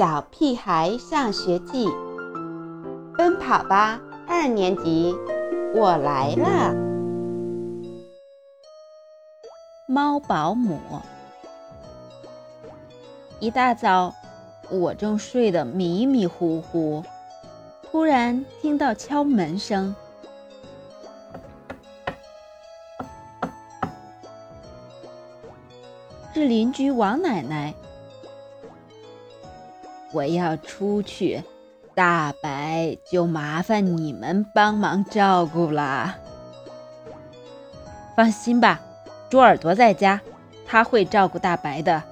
小屁孩上学记》，奔跑吧二年级，我来了。猫保姆。一大早，我正睡得迷迷糊糊，突然听到敲门声，是邻居王奶奶。我要出去，大白就麻烦你们帮忙照顾啦。放心吧，猪耳朵在家，他会照顾大白的。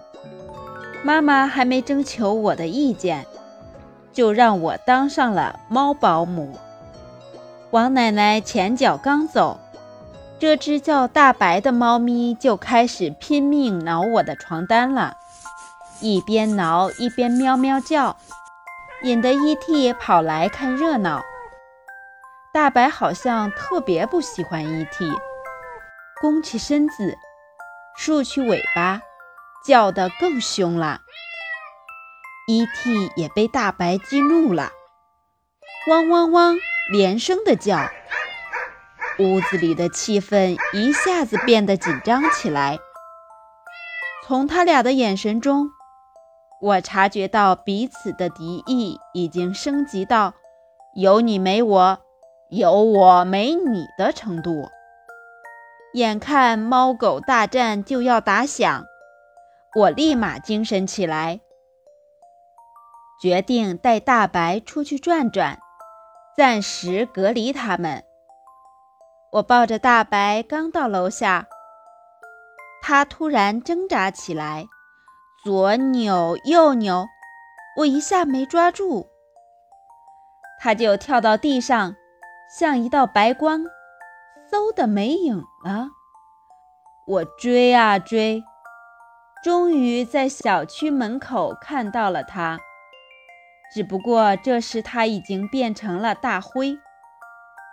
妈妈还没征求我的意见，就让我当上了猫保姆。王奶奶前脚刚走，这只叫大白的猫咪就开始拼命挠我的床单了。一边挠一边喵喵叫，引得 E.T. 跑来看热闹。大白好像特别不喜欢 E.T.，弓起身子，竖起尾巴，叫得更凶了。E.T. 也被大白激怒了，汪汪汪连声的叫，屋子里的气氛一下子变得紧张起来。从他俩的眼神中。我察觉到彼此的敌意已经升级到有你没我，有我没你的程度。眼看猫狗大战就要打响，我立马精神起来，决定带大白出去转转，暂时隔离他们。我抱着大白刚到楼下，他突然挣扎起来。左扭右扭，我一下没抓住，它就跳到地上，像一道白光，嗖的没影了。我追啊追，终于在小区门口看到了它。只不过这时它已经变成了大灰，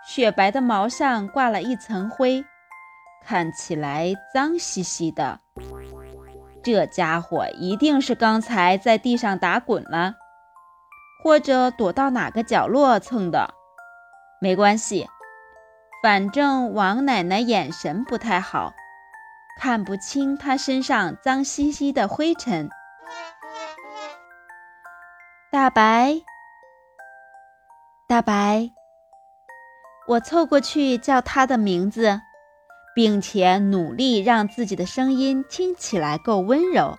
雪白的毛上挂了一层灰，看起来脏兮兮的。这家伙一定是刚才在地上打滚了，或者躲到哪个角落蹭的。没关系，反正王奶奶眼神不太好，看不清她身上脏兮兮的灰尘。大白，大白，我凑过去叫他的名字。并且努力让自己的声音听起来够温柔，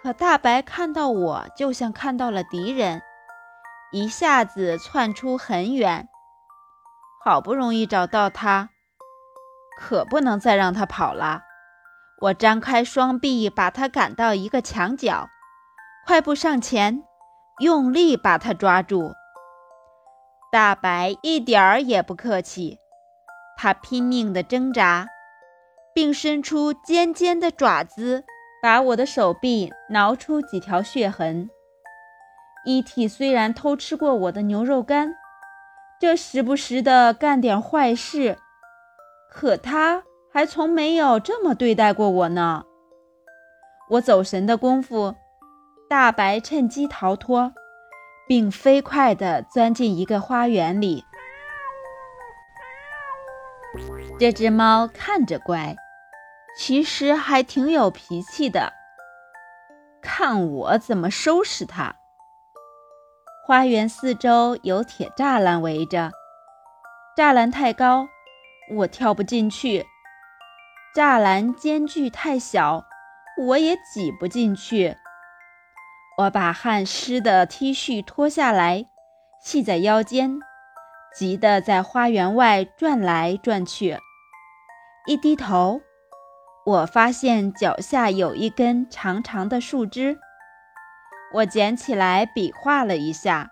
可大白看到我就像看到了敌人，一下子窜出很远。好不容易找到他，可不能再让他跑了。我张开双臂把他赶到一个墙角，快步上前，用力把他抓住。大白一点儿也不客气。他拼命地挣扎，并伸出尖尖的爪子，把我的手臂挠出几条血痕。E.T. 虽然偷吃过我的牛肉干，这时不时的干点坏事，可他还从没有这么对待过我呢。我走神的功夫，大白趁机逃脱，并飞快地钻进一个花园里。这只猫看着乖，其实还挺有脾气的。看我怎么收拾它！花园四周有铁栅栏围着，栅栏太高，我跳不进去；栅栏间距太小，我也挤不进去。我把汗湿的 T 恤脱下来，系在腰间。急得在花园外转来转去，一低头，我发现脚下有一根长长的树枝，我捡起来比划了一下，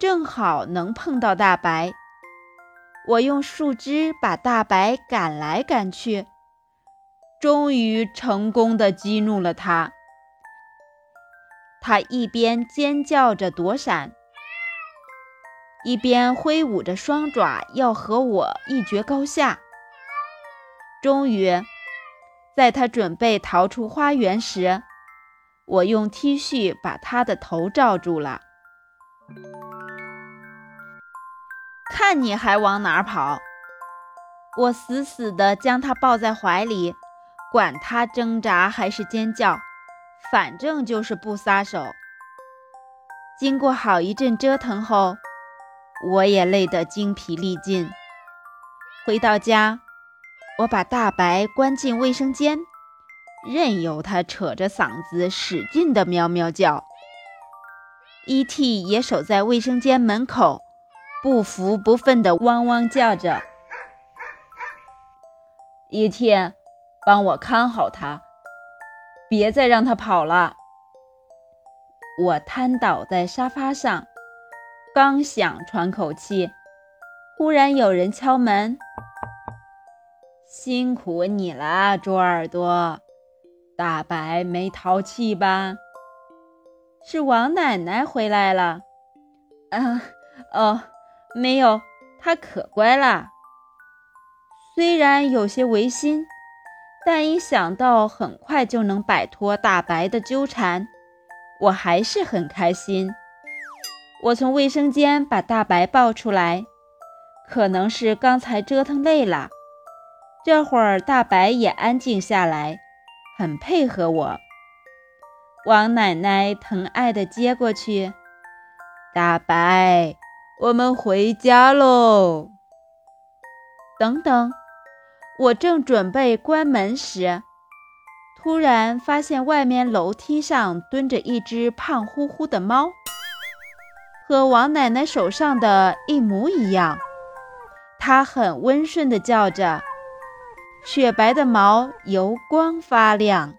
正好能碰到大白。我用树枝把大白赶来赶去，终于成功的激怒了他。他一边尖叫着躲闪。一边挥舞着双爪要和我一决高下。终于，在他准备逃出花园时，我用 T 恤把他的头罩住了。看你还往哪儿跑！我死死地将他抱在怀里，管他挣扎还是尖叫，反正就是不撒手。经过好一阵折腾后，我也累得精疲力尽。回到家，我把大白关进卫生间，任由它扯着嗓子使劲地喵喵叫。E.T. 也守在卫生间门口。不服不忿地汪汪叫着，E.T. 帮我看好他，别再让他跑了。我瘫倒在沙发上，刚想喘口气，忽然有人敲门。辛苦你了，猪耳朵。大白没淘气吧？是王奶奶回来了。啊，哦。没有，她可乖了。虽然有些违心，但一想到很快就能摆脱大白的纠缠，我还是很开心。我从卫生间把大白抱出来，可能是刚才折腾累了，这会儿大白也安静下来，很配合我。王奶奶疼爱地接过去，大白。我们回家喽！等等，我正准备关门时，突然发现外面楼梯上蹲着一只胖乎乎的猫，和王奶奶手上的一模一样。它很温顺地叫着，雪白的毛油光发亮。